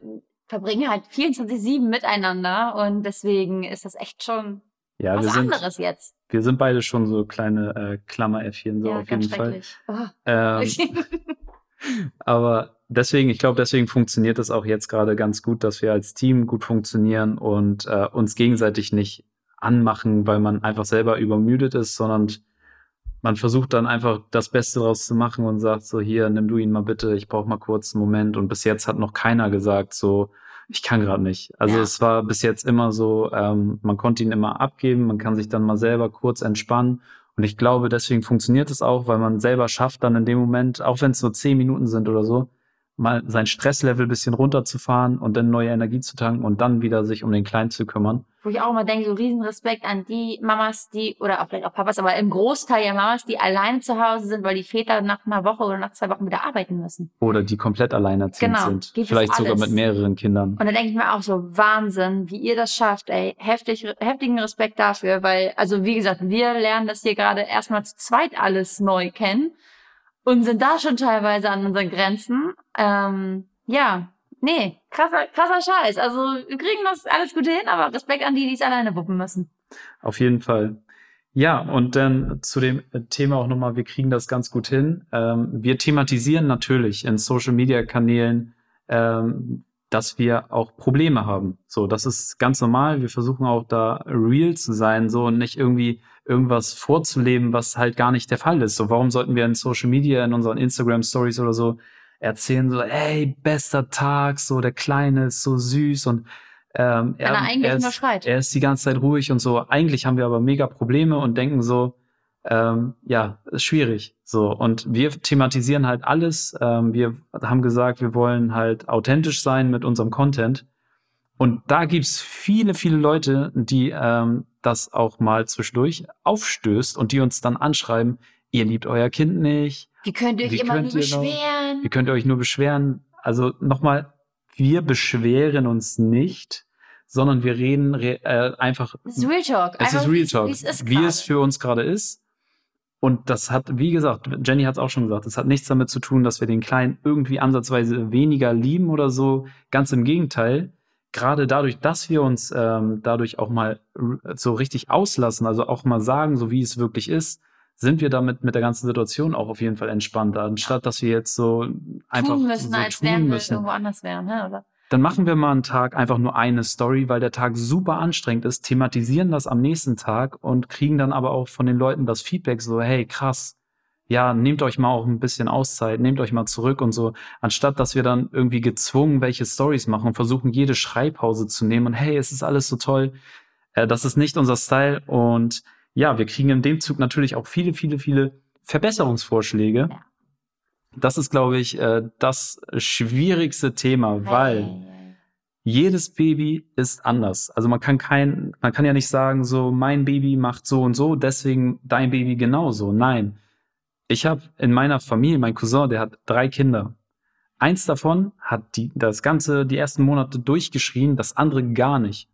C: verbringen halt 24-7 miteinander und deswegen ist das echt schon
B: ja, wir
C: was
B: sind,
C: anderes jetzt.
B: wir sind beide schon so kleine äh, Klammeräffchen, so
C: ja,
B: auf jeden Fall.
C: Oh.
B: Ähm, aber deswegen, ich glaube, deswegen funktioniert es auch jetzt gerade ganz gut, dass wir als Team gut funktionieren und äh, uns gegenseitig nicht anmachen, weil man einfach selber übermüdet ist, sondern man versucht dann einfach das Beste draus zu machen und sagt so, hier, nimm du ihn mal bitte, ich brauche mal kurz einen Moment. Und bis jetzt hat noch keiner gesagt, so, ich kann gerade nicht. Also
C: Ja.
B: es war bis jetzt immer so, ähm, man konnte ihn immer abgeben, man kann sich dann mal selber kurz entspannen. Und ich glaube, deswegen funktioniert es auch, weil man selber schafft, dann in dem Moment, auch wenn es nur zehn Minuten sind oder so, mal sein Stresslevel ein bisschen runterzufahren und dann neue Energie zu tanken und dann wieder sich um den Kleinen zu kümmern.
C: Wo ich auch immer denke, so riesen Respekt an die Mamas, die, oder auch vielleicht auch Papas, aber im Großteil ja Mamas, die alleine zu Hause sind, weil die Väter nach einer Woche oder nach zwei Wochen wieder arbeiten müssen.
B: Oder die komplett alleinerziehend
C: Genau,
B: sind. Vielleicht sogar mit mehreren Kindern.
C: Und da denke ich mir auch so, Wahnsinn, wie ihr das schafft, ey. Heftig, heftigen Respekt dafür, weil, also wie gesagt, wir lernen das hier gerade erstmal zu zweit alles neu kennen und sind da schon teilweise an unseren Grenzen. Ähm, ja, nee, krasser, krasser Scheiß. Also wir kriegen das alles gut hin, aber Respekt an die, die es alleine wuppen müssen.
B: Auf jeden Fall. Ja, und dann zu dem Thema auch nochmal, wir kriegen das ganz gut hin. Ähm, wir thematisieren natürlich in Social Media Kanälen, ähm, dass wir auch Probleme haben. So, das ist ganz normal. Wir versuchen auch da real zu sein, so und nicht irgendwie irgendwas vorzuleben, was halt gar nicht der Fall ist. So, warum sollten wir in Social Media, in unseren Instagram Stories oder so erzählen, so, ey, bester Tag, so der Kleine ist so süß und ähm,
C: er eigentlich
B: ist, er ist die ganze Zeit ruhig und so. Eigentlich haben wir aber mega Probleme und denken so, ähm, ja, ist schwierig. So. Und wir thematisieren halt alles. Ähm, wir haben gesagt, wir wollen halt authentisch sein mit unserem Content. Und da gibt's viele, viele Leute, die ähm, das auch mal zwischendurch aufstößt und die uns dann anschreiben, ihr liebt euer Kind nicht,
C: Wie könnt ihr euch
B: Wie
C: immer nur
B: ihr noch-
C: beschweren?
B: ihr könnt euch nur beschweren. Also nochmal, wir beschweren uns nicht, sondern wir reden re äh, einfach
C: Das ist Real Talk.
B: es
C: Einfach,
B: ist Real Talk,
C: wie's
B: wie es für uns gerade ist. Und das hat, wie gesagt, Jenny hat es auch schon gesagt, das hat nichts damit zu tun, dass wir den Kleinen irgendwie ansatzweise weniger lieben oder so. Ganz im Gegenteil. Gerade dadurch, dass wir uns ähm, dadurch auch mal so richtig auslassen, also auch mal sagen, so wie es wirklich ist, sind wir damit mit der ganzen Situation auch auf jeden Fall entspannter, anstatt dass wir jetzt so einfach
C: tun müssen,
B: so
C: als
B: tun
C: wären wir
B: müssen
C: irgendwo anders wären. Ne? Oder?
B: dann machen wir mal einen Tag einfach nur eine Story, weil der Tag super anstrengend ist, thematisieren das am nächsten Tag und kriegen dann aber auch von den Leuten das Feedback so, hey, krass, ja, nehmt euch mal auch ein bisschen Auszeit, nehmt euch mal zurück und so, anstatt dass wir dann irgendwie gezwungen welche Stories machen und versuchen, jede Schreibpause zu nehmen und hey, es ist alles so toll. Äh, das ist nicht unser Style und ja, wir kriegen in dem Zug natürlich auch viele, viele, viele Verbesserungsvorschläge. Das ist, glaube ich, äh, das schwierigste Thema, weil jedes Baby ist anders. Also man kann kein, man kann ja nicht sagen, so mein Baby macht so und so, deswegen dein Baby genauso. Nein. Ich habe in meiner Familie, mein Cousin, der hat drei Kinder. Eins davon hat die, das ganze, die ersten Monate durchgeschrien, das andere gar nicht.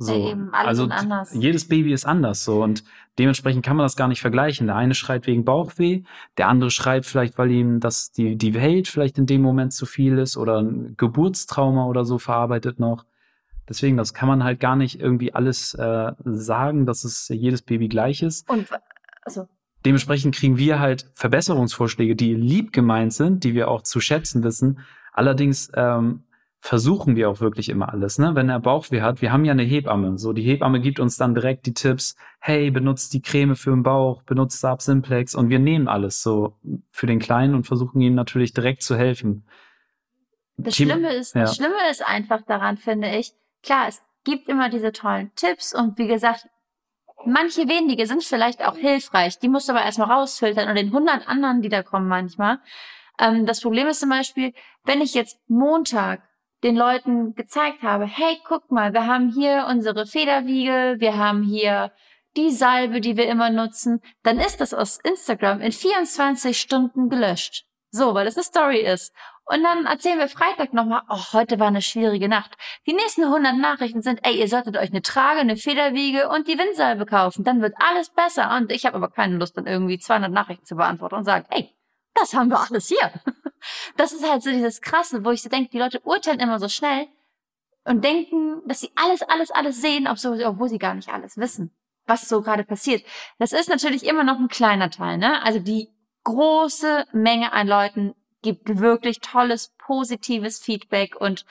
B: So.
C: Eben,
B: also jedes Baby ist anders so und dementsprechend kann man das gar nicht vergleichen. Der eine schreit wegen Bauchweh, der andere schreit vielleicht, weil ihm das die die Welt vielleicht in dem Moment zu viel ist oder ein Geburtstrauma oder so verarbeitet noch. Deswegen, das kann man halt gar nicht irgendwie alles äh, sagen, dass es jedes Baby gleich ist.
C: Und also,
B: Dementsprechend kriegen wir halt Verbesserungsvorschläge, die lieb gemeint sind, die wir auch zu schätzen wissen. Allerdings ähm, versuchen wir auch wirklich immer alles. Ne? Wenn er Bauchweh hat, wir haben ja eine Hebamme. So, die Hebamme gibt uns dann direkt die Tipps, hey, benutzt die Creme für den Bauch, benutzt Sab Simplex und wir nehmen alles so für den Kleinen und versuchen ihm natürlich direkt zu helfen.
C: das Schlimme ist,
B: ja.
C: das Schlimme ist einfach daran, finde ich, klar, es gibt immer diese tollen Tipps und wie gesagt, manche wenige sind vielleicht auch hilfreich. Die musst du aber erstmal rausfiltern und den hundert anderen, die da kommen manchmal. Ähm, das Problem ist zum Beispiel, wenn ich jetzt Montag den Leuten gezeigt habe, hey, guck mal, wir haben hier unsere Federwiege, wir haben hier die Salbe, die wir immer nutzen, dann ist das aus Instagram in 24 Stunden gelöscht. So, weil es eine Story ist. Und dann erzählen wir Freitag nochmal, oh, heute war eine schwierige Nacht. Die nächsten 100 Nachrichten sind, ey, ihr solltet euch eine Trage, eine Federwiege und die Windsalbe kaufen. Dann wird alles besser. Und ich habe aber keine Lust, dann irgendwie 200 Nachrichten zu beantworten und sagen, ey, das haben wir alles hier. Das ist halt so dieses Krasse, wo ich so denke, die Leute urteilen immer so schnell und denken, dass sie alles, alles, alles sehen, obwohl sie gar nicht alles wissen, was so gerade passiert. Das ist natürlich immer noch ein kleiner Teil, ne? Also die große Menge an Leuten gibt wirklich tolles, positives Feedback und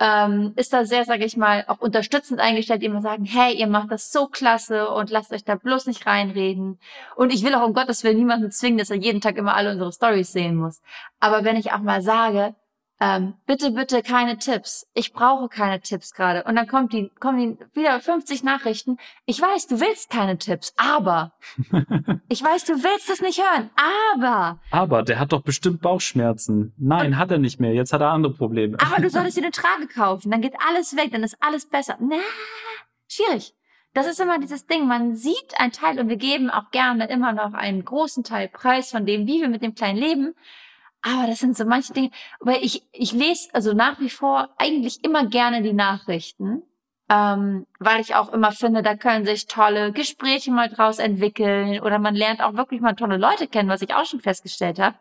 C: ähm, ist da sehr, sage ich mal, auch unterstützend eingestellt, die immer sagen, hey, ihr macht das so klasse und lasst euch da bloß nicht reinreden. Und ich will auch um Gottes Willen niemanden zwingen, dass er jeden Tag immer alle unsere Stories sehen muss. Aber wenn ich auch mal sage, ähm, bitte, bitte keine Tipps. Ich brauche keine Tipps gerade. Und dann kommt die, kommen die wieder 50 Nachrichten. Ich weiß, du willst keine Tipps, aber ich weiß, du willst es nicht hören, aber.
B: Aber der hat doch bestimmt Bauchschmerzen. Nein, Und, hat er nicht mehr. Jetzt hat er andere Probleme.
C: Aber du solltest dir eine Trage kaufen. Dann geht alles weg, dann ist alles besser. Na, schwierig. Das ist immer dieses Ding. Man sieht ein Teil und wir geben auch gerne immer noch einen großen Teil Preis von dem, wie wir mit dem Kleinen leben. Aber das sind so manche Dinge, weil ich, ich lese also nach wie vor eigentlich immer gerne die Nachrichten, ähm, weil ich auch immer finde, da können sich tolle Gespräche mal draus entwickeln oder man lernt auch wirklich mal tolle Leute kennen, was ich auch schon festgestellt habe.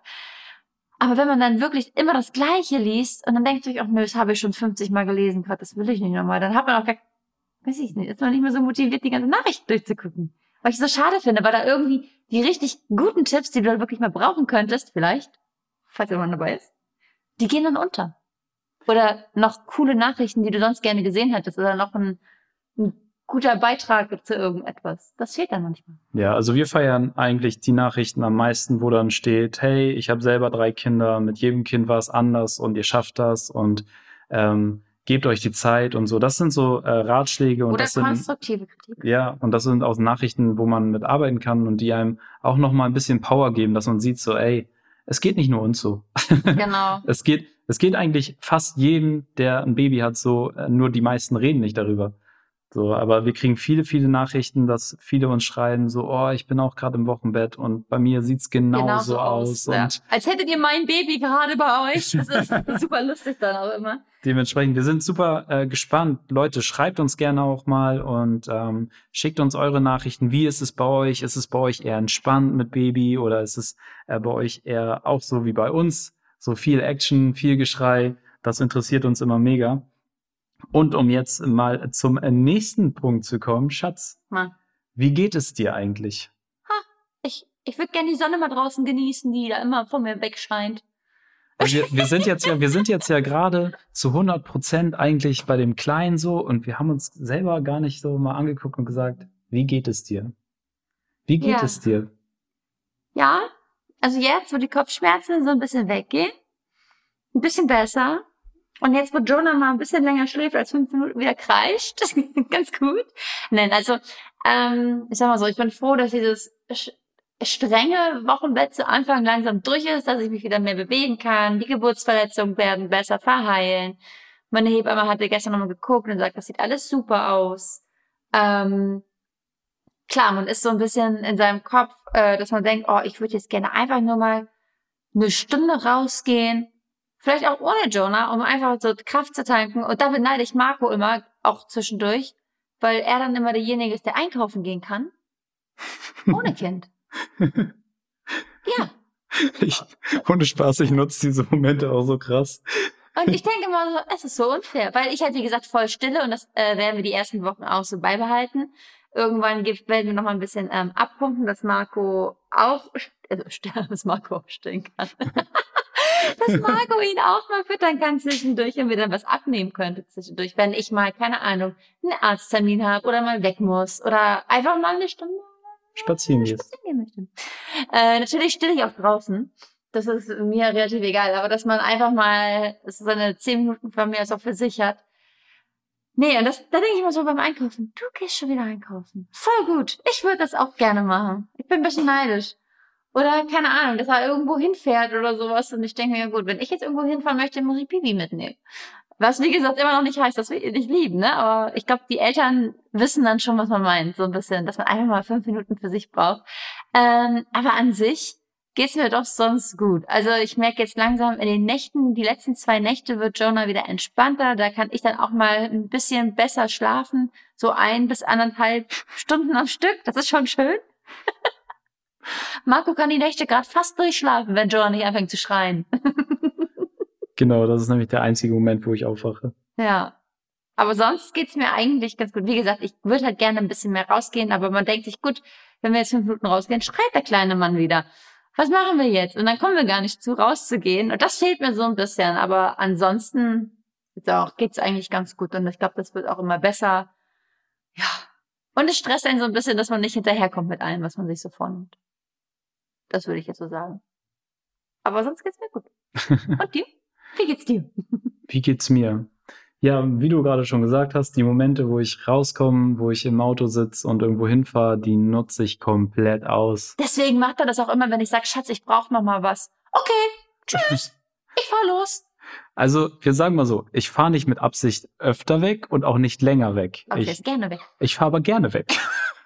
C: Aber wenn man dann wirklich immer das Gleiche liest und dann denkt sich, ach nö, das habe ich schon 50 Mal gelesen, Gott, das will ich nicht nochmal, dann hat man auch gar, weiß ich nicht, ist man nicht mehr so motiviert, die ganze Nachricht durchzugucken. Weil ich so schade finde, weil da irgendwie die richtig guten Tipps, die du da wirklich mal brauchen könntest, vielleicht, falls jemand dabei ist, die gehen dann unter. Oder noch coole Nachrichten, die du sonst gerne gesehen hättest, oder noch ein, ein guter Beitrag zu irgendetwas. Das fehlt dann manchmal.
B: Ja, also wir feiern eigentlich die Nachrichten am meisten, wo dann steht, hey, ich habe selber drei Kinder, mit jedem Kind war es anders und ihr schafft das und ähm, gebt euch die Zeit und so. Das sind so äh, Ratschläge und
C: Oder
B: das sind
C: konstruktive Kritik.
B: Ja, und das sind auch Nachrichten, wo man mitarbeiten kann und die einem auch noch mal ein bisschen Power geben, dass man sieht so, ey, es geht nicht nur uns so.
C: Genau.
B: es geht, es geht eigentlich fast jedem, der ein Baby hat, so, äh, nur die meisten reden nicht darüber. So, aber wir kriegen viele, viele Nachrichten, dass viele uns schreiben, so, oh, ich bin auch gerade im Wochenbett und bei mir sieht's genauso genau so aus.
C: Ja. Als hättet ihr mein Baby gerade bei euch. Das ist super lustig dann auch immer.
B: Dementsprechend, wir sind super äh, gespannt. Leute, schreibt uns gerne auch mal und ähm, schickt uns eure Nachrichten. Wie ist es bei euch? Ist es bei euch eher entspannt mit Baby oder ist es äh, bei euch eher auch so wie bei uns? So viel Action, viel Geschrei. Das interessiert uns immer mega. Und um jetzt mal zum nächsten Punkt zu kommen, Schatz.
C: Mann.
B: Wie geht es dir eigentlich?
C: Ha, ich, ich würde gerne die Sonne mal draußen genießen, die da immer von mir wegscheint.
B: Wir, wir sind jetzt ja, wir sind jetzt ja gerade zu 100 Prozent eigentlich bei dem Kleinen so und wir haben uns selber gar nicht so mal angeguckt und gesagt, wie geht es dir? Wie geht ja. es dir?
C: Ja, also jetzt, wo die Kopfschmerzen so ein bisschen weggehen, ein bisschen besser, und jetzt, wo Jonah mal ein bisschen länger schläft als fünf Minuten wieder kreischt, ganz gut. Nein, also ähm, ich sag mal so, ich bin froh, dass dieses strenge Wochenbett zu Anfang langsam durch ist, dass ich mich wieder mehr bewegen kann. Die Geburtsverletzungen werden besser verheilen. Meine Hebamme hatte gestern nochmal geguckt und sagt, das sieht alles super aus. Ähm, klar, man ist so ein bisschen in seinem Kopf, äh, dass man denkt, oh, ich würde jetzt gerne einfach nur mal eine Stunde rausgehen, Vielleicht auch ohne Jonah, um einfach so Kraft zu tanken. Und da beneide ich Marco immer, auch zwischendurch, weil er dann immer derjenige ist, der einkaufen gehen kann. Ohne Kind. Ja.
B: Ich, ohne Spaß, ich nutze diese Momente auch so krass.
C: Und ich denke immer so, es ist so unfair, weil ich halt, wie gesagt, voll stille und das äh, werden wir die ersten Wochen auch so beibehalten. Irgendwann gibt, werden wir noch mal ein bisschen ähm, abpumpen, dass Marco auch, also, dass Marco auch stehen kann. dass Marco ihn auch mal füttern kann zwischendurch und wir dann was abnehmen könnte zwischendurch, wenn ich mal, keine Ahnung, einen Arzttermin habe oder mal weg muss oder einfach mal eine Stunde
B: spazieren, gehst.
C: spazieren möchte. Äh, natürlich stille ich auch draußen. Das ist mir relativ egal, aber dass man einfach mal so seine zehn Minuten von mir auch für sich hat. Nee, und das, da denke ich immer so beim Einkaufen. Du gehst schon wieder einkaufen. Voll gut. Ich würde das auch gerne machen. Ich bin ein bisschen neidisch. Oder keine Ahnung, dass er irgendwo hinfährt oder sowas. Und ich denke, ja gut, wenn ich jetzt irgendwo hinfahren möchte, muss ich Bibi mitnehmen. Was, wie gesagt, immer noch nicht heißt, dass wir ihn nicht lieben, ne? Aber ich glaube, die Eltern wissen dann schon, was man meint. So ein bisschen, dass man einfach mal fünf Minuten für sich braucht. Ähm, aber an sich geht's mir doch sonst gut. Also ich merke jetzt langsam in den Nächten, die letzten zwei Nächte wird Jonah wieder entspannter. Da kann ich dann auch mal ein bisschen besser schlafen. So ein bis anderthalb Stunden am Stück. Das ist schon schön. Marco kann die Nächte gerade fast durchschlafen, wenn Jonah nicht anfängt zu schreien.
B: genau, das ist nämlich der einzige Moment, wo ich aufwache.
C: Ja. Aber sonst geht's mir eigentlich ganz gut. Wie gesagt, ich würde halt gerne ein bisschen mehr rausgehen, aber man denkt sich, gut, wenn wir jetzt fünf Minuten rausgehen, schreit der kleine Mann wieder was machen wir jetzt? Und dann kommen wir gar nicht zu, rauszugehen. Und das fehlt mir so ein bisschen. Aber ansonsten auch, geht's eigentlich ganz gut. Und ich glaube, das wird auch immer besser. Ja. Und es stresst einen so ein bisschen, dass man nicht hinterherkommt mit allem, was man sich so vornimmt. Das würde ich jetzt so sagen. Aber sonst geht's mir gut. Und dir? Wie geht's dir?
B: Wie geht's mir? Ja, wie du gerade schon gesagt hast, die Momente, wo ich rauskomme, wo ich im Auto sitze und irgendwo hinfahre, die nutze ich komplett aus.
C: Deswegen macht er das auch immer, wenn ich sage, Schatz, ich brauche noch mal was. Okay, tschüss, ich fahr los.
B: Also, wir sagen mal so, ich fahre nicht mit Absicht öfter weg und auch nicht länger weg.
C: Okay,
B: ich,
C: ist gerne weg.
B: Ich fahre aber gerne weg.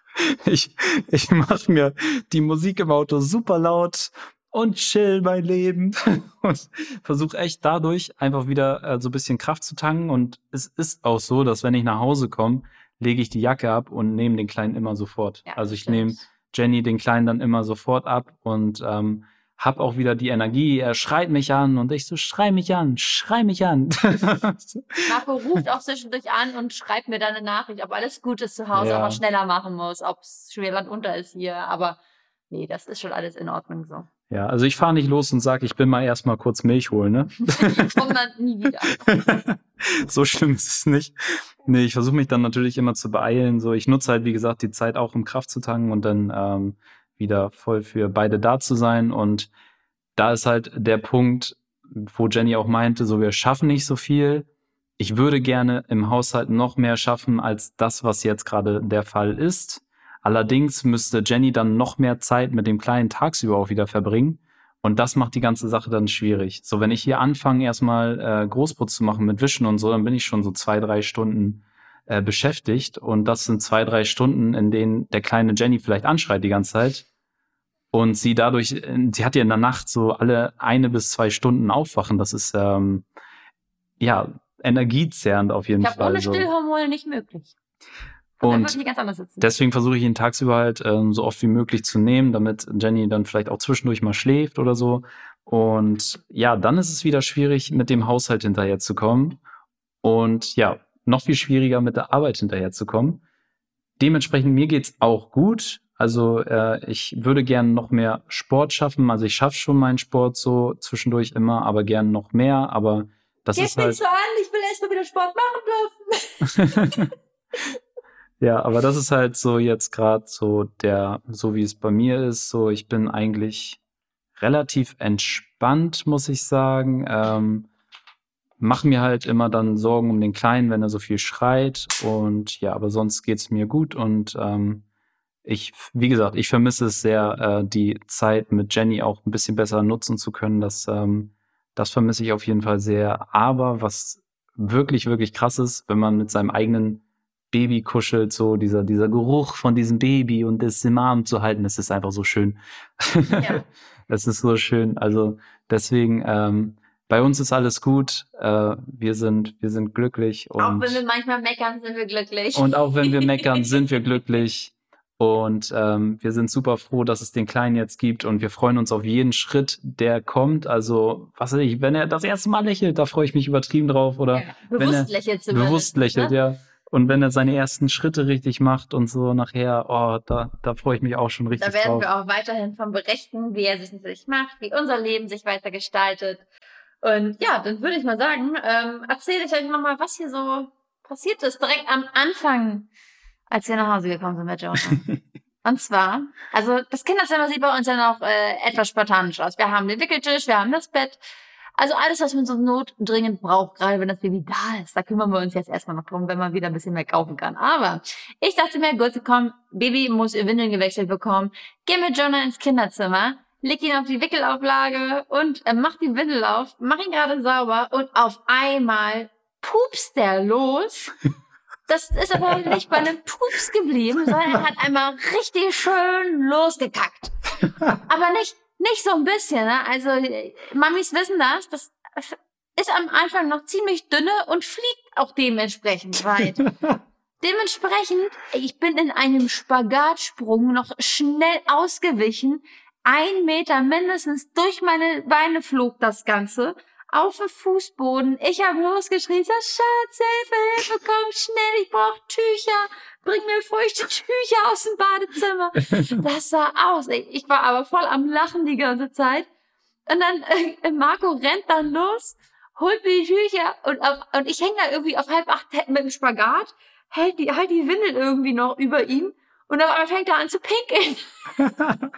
B: ich ich mache mir die Musik im Auto super laut und chill mein Leben und versuche echt dadurch einfach wieder äh, so ein bisschen Kraft zu tanken und es ist auch so, dass wenn ich nach Hause komme, lege ich die Jacke ab und nehme den Kleinen immer sofort. Ja, also ich nehme Jenny den Kleinen dann immer sofort ab und ähm, hab auch wieder die Energie. Er schreit mich an und ich so, schrei mich an, schrei mich an.
C: Marco ruft auch zwischendurch an und schreibt mir dann eine Nachricht, ob alles gut ist zu Hause, ja. ob er schneller machen muss, ob es schwer Land unter ist hier. Aber nee, das ist schon alles in Ordnung so.
B: Ja, also ich fahre nicht los und sage, ich bin mal erstmal kurz Milch holen, ne?
C: Komm dann nie wieder.
B: so schlimm ist es nicht. Nee, ich versuche mich dann natürlich immer zu beeilen. So, ich nutze halt, wie gesagt, die Zeit auch, um Kraft zu tanken und dann ähm, wieder voll für beide da zu sein. Und da ist halt der Punkt, wo Jenny auch meinte, so wir schaffen nicht so viel. Ich würde gerne im Haushalt noch mehr schaffen als das, was jetzt gerade der Fall ist. Allerdings müsste Jenny dann noch mehr Zeit mit dem Kleinen tagsüber auch wieder verbringen. Und das macht die ganze Sache dann schwierig. So, wenn ich hier anfange, erstmal äh, Großputz zu machen mit Wischen und so, dann bin ich schon so zwei, drei Stunden äh, beschäftigt. Und das sind zwei, drei Stunden, in denen der kleine Jenny vielleicht anschreit die ganze Zeit. Und sie dadurch, äh, sie hat ja in der Nacht so alle eine bis zwei Stunden aufwachen. Das ist ähm, ja energiezerrend auf jeden
C: ich
B: Fall.
C: Ohne Stillhormone nicht möglich.
B: Und deswegen versuche ich ihn tagsüber halt ähm, so oft wie möglich zu nehmen, damit Jenny dann vielleicht auch zwischendurch mal schläft oder so. Und ja, dann ist es wieder schwierig, mit dem Haushalt hinterherzukommen. Und ja, noch viel schwieriger mit der Arbeit hinterherzukommen. Dementsprechend mir geht's auch gut. Also äh, ich würde gern noch mehr Sport schaffen. Also ich schaffe schon meinen Sport so zwischendurch immer, aber gern noch mehr. Aber das
C: Geht
B: ist halt.
C: so an, ich will erst mal wieder Sport machen dürfen.
B: Ja, aber das ist halt so jetzt gerade so der, so wie es bei mir ist, so ich bin eigentlich relativ entspannt, muss ich sagen. Ähm, mach mir halt immer dann Sorgen um den Kleinen, wenn er so viel schreit. Und ja, aber sonst geht's mir gut. Und ähm, ich, wie gesagt, ich vermisse es sehr, äh, die Zeit mit Jenny auch ein bisschen besser nutzen zu können. Das, ähm, das vermisse ich auf jeden Fall sehr. Aber was wirklich, wirklich krass ist, wenn man mit seinem eigenen Baby kuschelt, so dieser, dieser Geruch von diesem Baby und es im Arm zu halten, das ist einfach so schön. Ja. das ist so schön. Also deswegen, ähm, bei uns ist alles gut. Äh, wir sind, wir sind glücklich. Und,
C: auch wenn wir manchmal meckern, sind wir glücklich.
B: Und auch wenn wir meckern, sind wir glücklich. Und ähm, wir sind super froh, dass es den Kleinen jetzt gibt und wir freuen uns auf jeden Schritt, der kommt. Also, was weiß ich, wenn er das erste Mal lächelt, da freue ich mich übertrieben drauf. Oder ja,
C: bewusst
B: wenn er
C: lächelt
B: bewusst lächelt, ne? ja. Und wenn er seine ersten Schritte richtig macht und so nachher, oh, da, da freue ich mich auch schon richtig
C: drauf. Da werden
B: drauf.
C: wir auch weiterhin von berichten, wie er sich natürlich macht, wie unser Leben sich weiter gestaltet. Und ja, dann würde ich mal sagen, ähm, erzähle ich euch nochmal, was hier so passiert ist, direkt am Anfang, als wir nach Hause gekommen sind mit Jonah. und zwar, also das Kinderzimmer sieht bei uns ja noch äh, etwas spartanisch aus. Wir haben den Wickeltisch, wir haben das Bett, also alles, was man so notdringend braucht, gerade wenn das Baby da ist, da kümmern wir uns jetzt erstmal noch drum, wenn man wieder ein bisschen mehr kaufen kann. Aber ich dachte mir, gut, komm, Baby muss ihr Windeln gewechselt bekommen. Geh mit Jonah ins Kinderzimmer, leg ihn auf die Wickelauflage und äh, mach die Windel auf, mach ihn gerade sauber und auf einmal pupst der los. Das ist aber nicht bei einem Pups geblieben, sondern er hat einmal richtig schön losgekackt. Aber nicht Nicht so ein bisschen, ne? Also, Mamis wissen das. Das ist am Anfang noch ziemlich dünne und fliegt auch dementsprechend weit. dementsprechend, ich bin in einem Spagatsprung noch schnell ausgewichen. Ein Meter mindestens durch meine Beine flog das Ganze auf dem Fußboden. Ich habe losgeschrien, so Schatz, Hilfe, Hilfe, komm schnell, ich brauche Tücher. Bring mir feuchte Tücher aus dem Badezimmer. Das sah aus. Ich war aber voll am Lachen die ganze Zeit. Und dann, äh, Marco rennt dann los, holt mir die Tücher und, auf, und ich hänge da irgendwie auf halb acht mit dem Spagat, hält die, halt die Windel irgendwie noch über ihm und dann fängt er an zu pinkeln.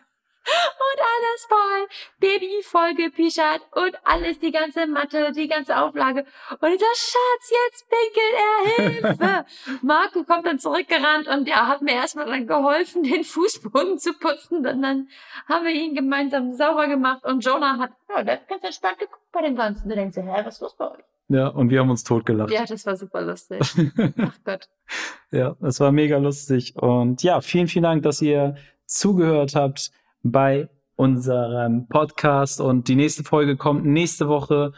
C: und alles voll, Baby voll gepischert und alles, die ganze Matte, die ganze Auflage. Und ich sag, Schatz, jetzt pinkelt er, Hilfe! Marco kommt dann zurückgerannt und der hat mir erstmal dann geholfen, den Fußboden zu putzen. Und dann haben wir ihn gemeinsam sauber gemacht und Jonah hat, ja, der hat ganz entspannt geguckt bei dem Ganzen. Du denkst, hä, was ist los bei euch?
B: Ja, und wir haben uns totgelacht.
C: Ja, das war super lustig. Ach Gott.
B: Ja, das war mega lustig. Und ja, vielen, vielen Dank, dass ihr zugehört habt bei unserem Podcast und die nächste Folge kommt nächste Woche.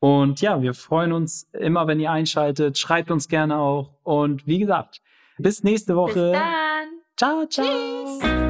B: Und ja, wir freuen uns immer, wenn ihr einschaltet. Schreibt uns gerne auch. Und wie gesagt, bis nächste Woche.
C: Bis dann.
B: Ciao, ciao.
C: Tschüss.